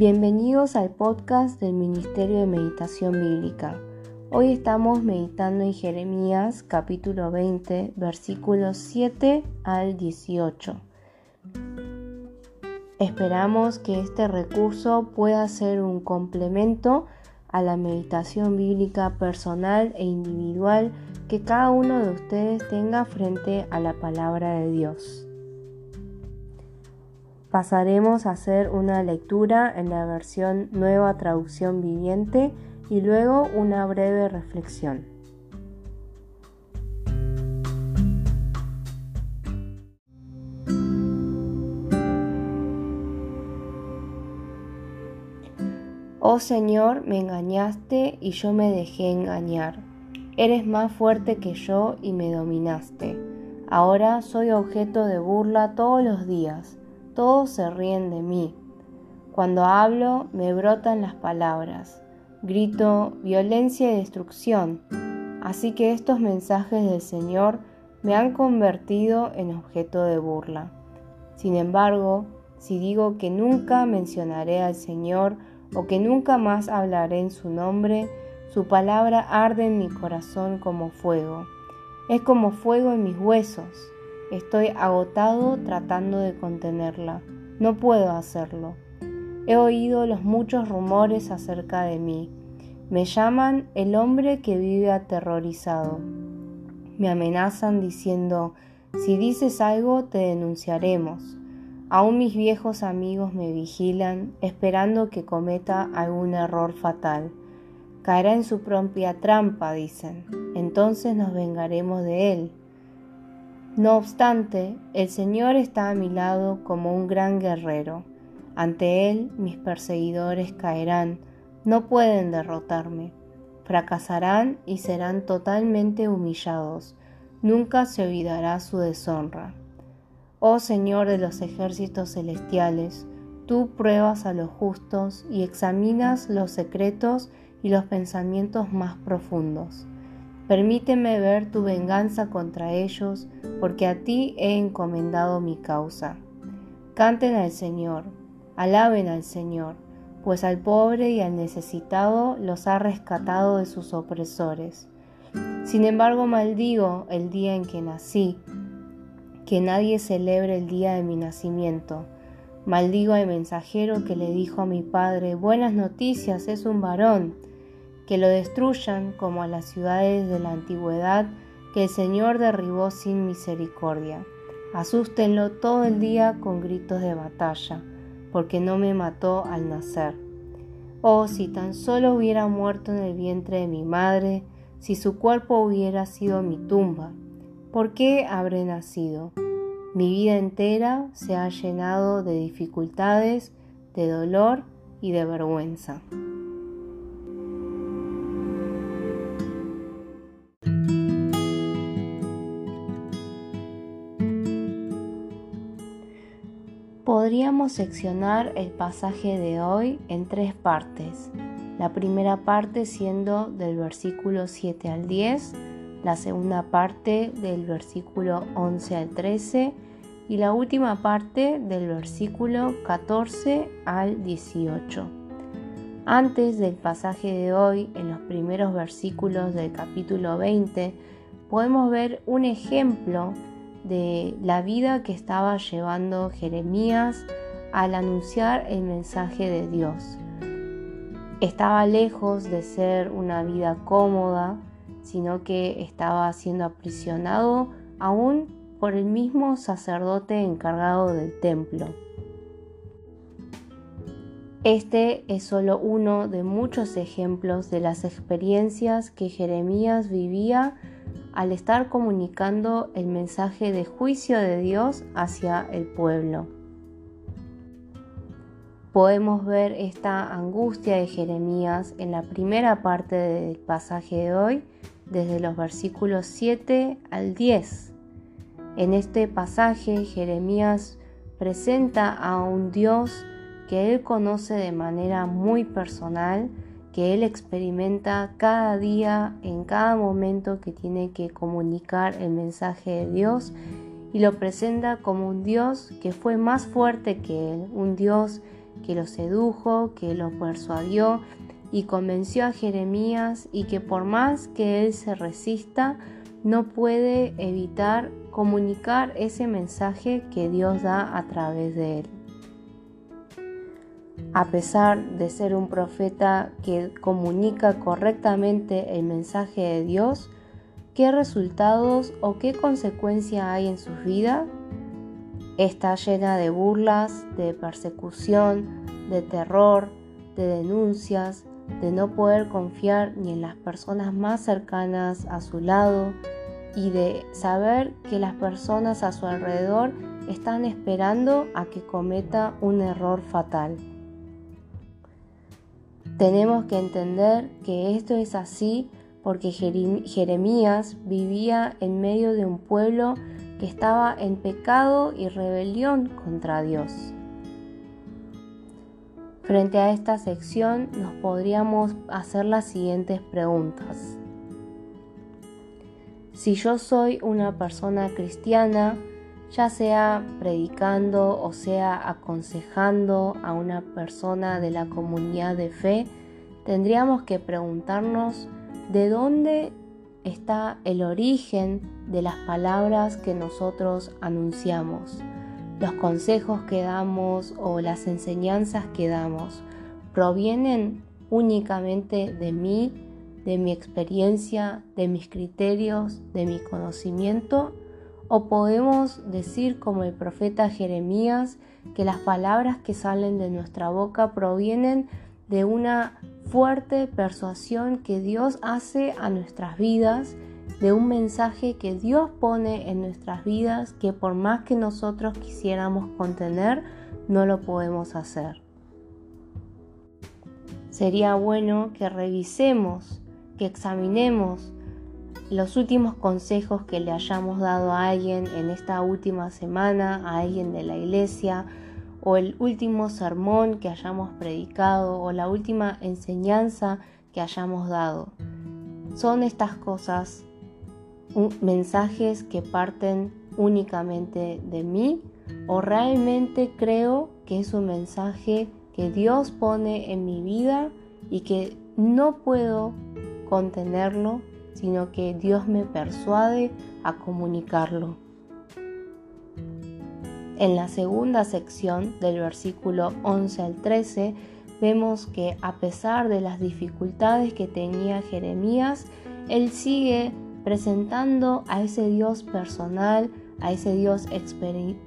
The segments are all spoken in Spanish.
Bienvenidos al podcast del Ministerio de Meditación Bíblica. Hoy estamos meditando en Jeremías capítulo 20 versículos 7 al 18. Esperamos que este recurso pueda ser un complemento a la meditación bíblica personal e individual que cada uno de ustedes tenga frente a la palabra de Dios. Pasaremos a hacer una lectura en la versión Nueva Traducción Viviente y luego una breve reflexión. Oh Señor, me engañaste y yo me dejé engañar. Eres más fuerte que yo y me dominaste. Ahora soy objeto de burla todos los días todos se ríen de mí. Cuando hablo me brotan las palabras, grito violencia y destrucción. Así que estos mensajes del Señor me han convertido en objeto de burla. Sin embargo, si digo que nunca mencionaré al Señor o que nunca más hablaré en su nombre, su palabra arde en mi corazón como fuego. Es como fuego en mis huesos. Estoy agotado tratando de contenerla. No puedo hacerlo. He oído los muchos rumores acerca de mí. Me llaman el hombre que vive aterrorizado. Me amenazan diciendo, si dices algo te denunciaremos. Aún mis viejos amigos me vigilan, esperando que cometa algún error fatal. Caerá en su propia trampa, dicen. Entonces nos vengaremos de él. No obstante, el Señor está a mi lado como un gran guerrero. Ante Él mis perseguidores caerán, no pueden derrotarme. Fracasarán y serán totalmente humillados. Nunca se olvidará su deshonra. Oh Señor de los ejércitos celestiales, tú pruebas a los justos y examinas los secretos y los pensamientos más profundos. Permíteme ver tu venganza contra ellos, porque a ti he encomendado mi causa. Canten al Señor, alaben al Señor, pues al pobre y al necesitado los ha rescatado de sus opresores. Sin embargo, maldigo el día en que nací, que nadie celebre el día de mi nacimiento. Maldigo al mensajero que le dijo a mi padre, buenas noticias, es un varón que lo destruyan como a las ciudades de la antigüedad que el Señor derribó sin misericordia. Asústenlo todo el día con gritos de batalla, porque no me mató al nacer. Oh, si tan solo hubiera muerto en el vientre de mi madre, si su cuerpo hubiera sido mi tumba, ¿por qué habré nacido? Mi vida entera se ha llenado de dificultades, de dolor y de vergüenza. Podríamos seccionar el pasaje de hoy en tres partes. La primera parte siendo del versículo 7 al 10, la segunda parte del versículo 11 al 13 y la última parte del versículo 14 al 18. Antes del pasaje de hoy, en los primeros versículos del capítulo 20, podemos ver un ejemplo de la vida que estaba llevando Jeremías al anunciar el mensaje de Dios. Estaba lejos de ser una vida cómoda, sino que estaba siendo aprisionado aún por el mismo sacerdote encargado del templo. Este es solo uno de muchos ejemplos de las experiencias que Jeremías vivía al estar comunicando el mensaje de juicio de Dios hacia el pueblo. Podemos ver esta angustia de Jeremías en la primera parte del pasaje de hoy, desde los versículos 7 al 10. En este pasaje Jeremías presenta a un Dios que él conoce de manera muy personal, que él experimenta cada día, en cada momento que tiene que comunicar el mensaje de Dios y lo presenta como un Dios que fue más fuerte que él, un Dios que lo sedujo, que lo persuadió y convenció a Jeremías y que por más que él se resista, no puede evitar comunicar ese mensaje que Dios da a través de él. A pesar de ser un profeta que comunica correctamente el mensaje de Dios, ¿qué resultados o qué consecuencia hay en su vida? Está llena de burlas, de persecución, de terror, de denuncias, de no poder confiar ni en las personas más cercanas a su lado y de saber que las personas a su alrededor están esperando a que cometa un error fatal. Tenemos que entender que esto es así porque Jeremías vivía en medio de un pueblo que estaba en pecado y rebelión contra Dios. Frente a esta sección nos podríamos hacer las siguientes preguntas. Si yo soy una persona cristiana, ya sea predicando o sea aconsejando a una persona de la comunidad de fe, tendríamos que preguntarnos de dónde está el origen de las palabras que nosotros anunciamos, los consejos que damos o las enseñanzas que damos. ¿Provienen únicamente de mí, de mi experiencia, de mis criterios, de mi conocimiento? ¿O podemos decir como el profeta Jeremías que las palabras que salen de nuestra boca provienen de una fuerte persuasión que Dios hace a nuestras vidas, de un mensaje que Dios pone en nuestras vidas que por más que nosotros quisiéramos contener, no lo podemos hacer. Sería bueno que revisemos, que examinemos los últimos consejos que le hayamos dado a alguien en esta última semana, a alguien de la iglesia, o el último sermón que hayamos predicado o la última enseñanza que hayamos dado. Son estas cosas mensajes que parten únicamente de mí o realmente creo que es un mensaje que Dios pone en mi vida y que no puedo contenerlo, sino que Dios me persuade a comunicarlo. En la segunda sección del versículo 11 al 13 vemos que a pesar de las dificultades que tenía Jeremías, él sigue presentando a ese Dios personal, a ese Dios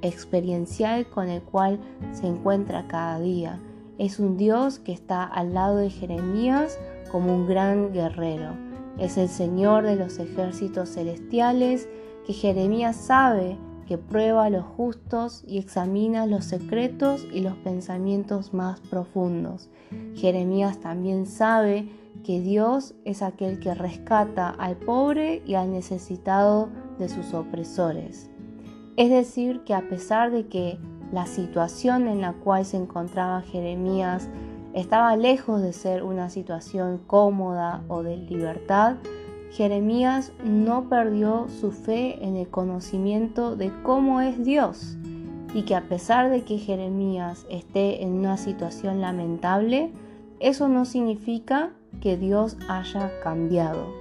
experiencial con el cual se encuentra cada día. Es un Dios que está al lado de Jeremías como un gran guerrero. Es el Señor de los ejércitos celestiales que Jeremías sabe que prueba a los justos y examina los secretos y los pensamientos más profundos. Jeremías también sabe que Dios es aquel que rescata al pobre y al necesitado de sus opresores. Es decir, que a pesar de que la situación en la cual se encontraba Jeremías estaba lejos de ser una situación cómoda o de libertad, Jeremías no perdió su fe en el conocimiento de cómo es Dios y que a pesar de que Jeremías esté en una situación lamentable, eso no significa que Dios haya cambiado.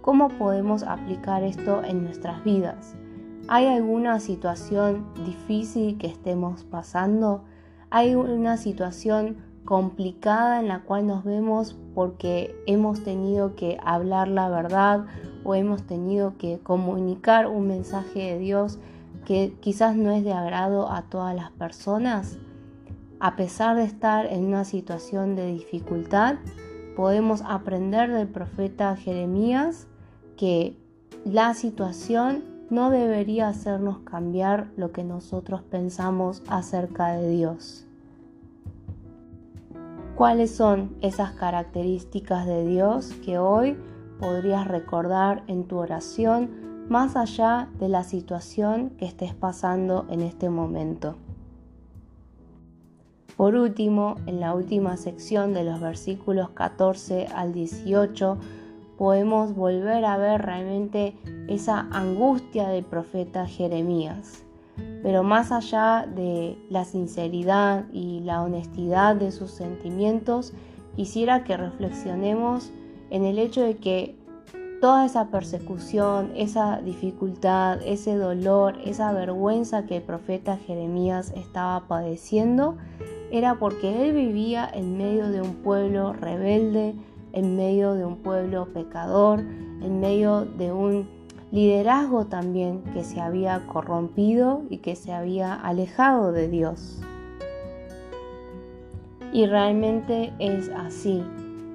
¿Cómo podemos aplicar esto en nuestras vidas? ¿Hay alguna situación difícil que estemos pasando? ¿Hay una situación complicada en la cual nos vemos porque hemos tenido que hablar la verdad o hemos tenido que comunicar un mensaje de Dios que quizás no es de agrado a todas las personas. A pesar de estar en una situación de dificultad, podemos aprender del profeta Jeremías que la situación no debería hacernos cambiar lo que nosotros pensamos acerca de Dios. ¿Cuáles son esas características de Dios que hoy podrías recordar en tu oración más allá de la situación que estés pasando en este momento? Por último, en la última sección de los versículos 14 al 18, podemos volver a ver realmente esa angustia del profeta Jeremías. Pero más allá de la sinceridad y la honestidad de sus sentimientos, quisiera que reflexionemos en el hecho de que toda esa persecución, esa dificultad, ese dolor, esa vergüenza que el profeta Jeremías estaba padeciendo, era porque él vivía en medio de un pueblo rebelde, en medio de un pueblo pecador, en medio de un liderazgo también que se había corrompido y que se había alejado de Dios. Y realmente es así.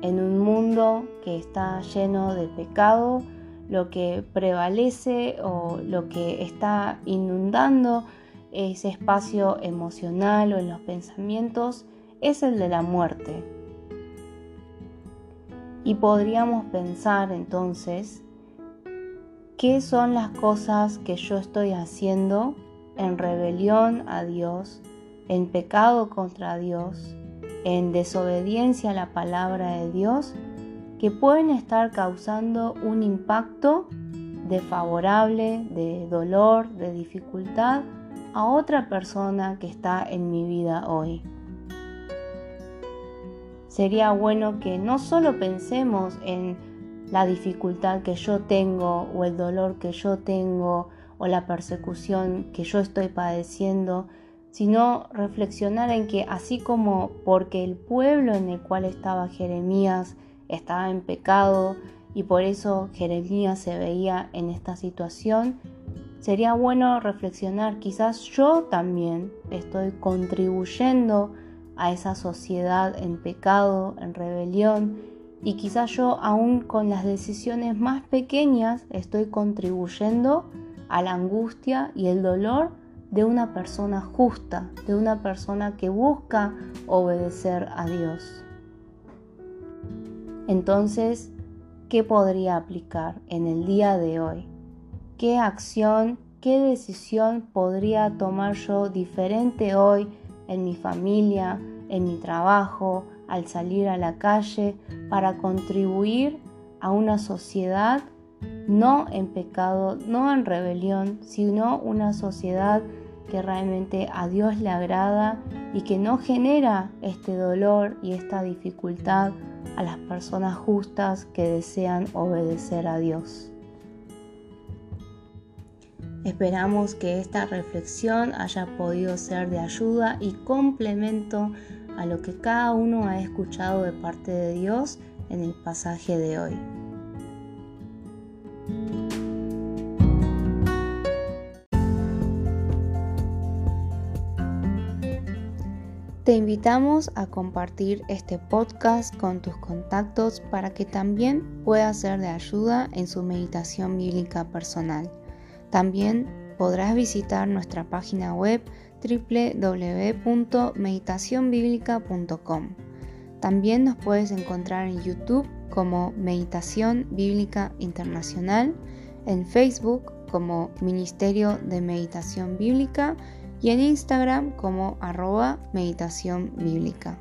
En un mundo que está lleno de pecado, lo que prevalece o lo que está inundando ese espacio emocional o en los pensamientos es el de la muerte. Y podríamos pensar entonces ¿Qué son las cosas que yo estoy haciendo en rebelión a Dios, en pecado contra Dios, en desobediencia a la palabra de Dios, que pueden estar causando un impacto desfavorable, de dolor, de dificultad a otra persona que está en mi vida hoy? Sería bueno que no solo pensemos en la dificultad que yo tengo o el dolor que yo tengo o la persecución que yo estoy padeciendo, sino reflexionar en que así como porque el pueblo en el cual estaba Jeremías estaba en pecado y por eso Jeremías se veía en esta situación, sería bueno reflexionar, quizás yo también estoy contribuyendo a esa sociedad en pecado, en rebelión, y quizás yo aún con las decisiones más pequeñas estoy contribuyendo a la angustia y el dolor de una persona justa, de una persona que busca obedecer a Dios. Entonces, ¿qué podría aplicar en el día de hoy? ¿Qué acción, qué decisión podría tomar yo diferente hoy en mi familia, en mi trabajo, al salir a la calle para contribuir a una sociedad no en pecado, no en rebelión, sino una sociedad que realmente a Dios le agrada y que no genera este dolor y esta dificultad a las personas justas que desean obedecer a Dios. Esperamos que esta reflexión haya podido ser de ayuda y complemento a lo que cada uno ha escuchado de parte de Dios en el pasaje de hoy. Te invitamos a compartir este podcast con tus contactos para que también pueda ser de ayuda en su meditación bíblica personal. También podrás visitar nuestra página web www.meditacionbiblica.com. También nos puedes encontrar en YouTube como Meditación Bíblica Internacional, en Facebook como Ministerio de Meditación Bíblica y en Instagram como arroba meditación bíblica.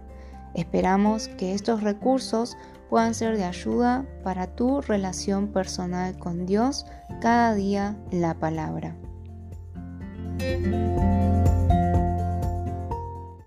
Esperamos que estos recursos puedan ser de ayuda para tu relación personal con Dios cada día en la palabra.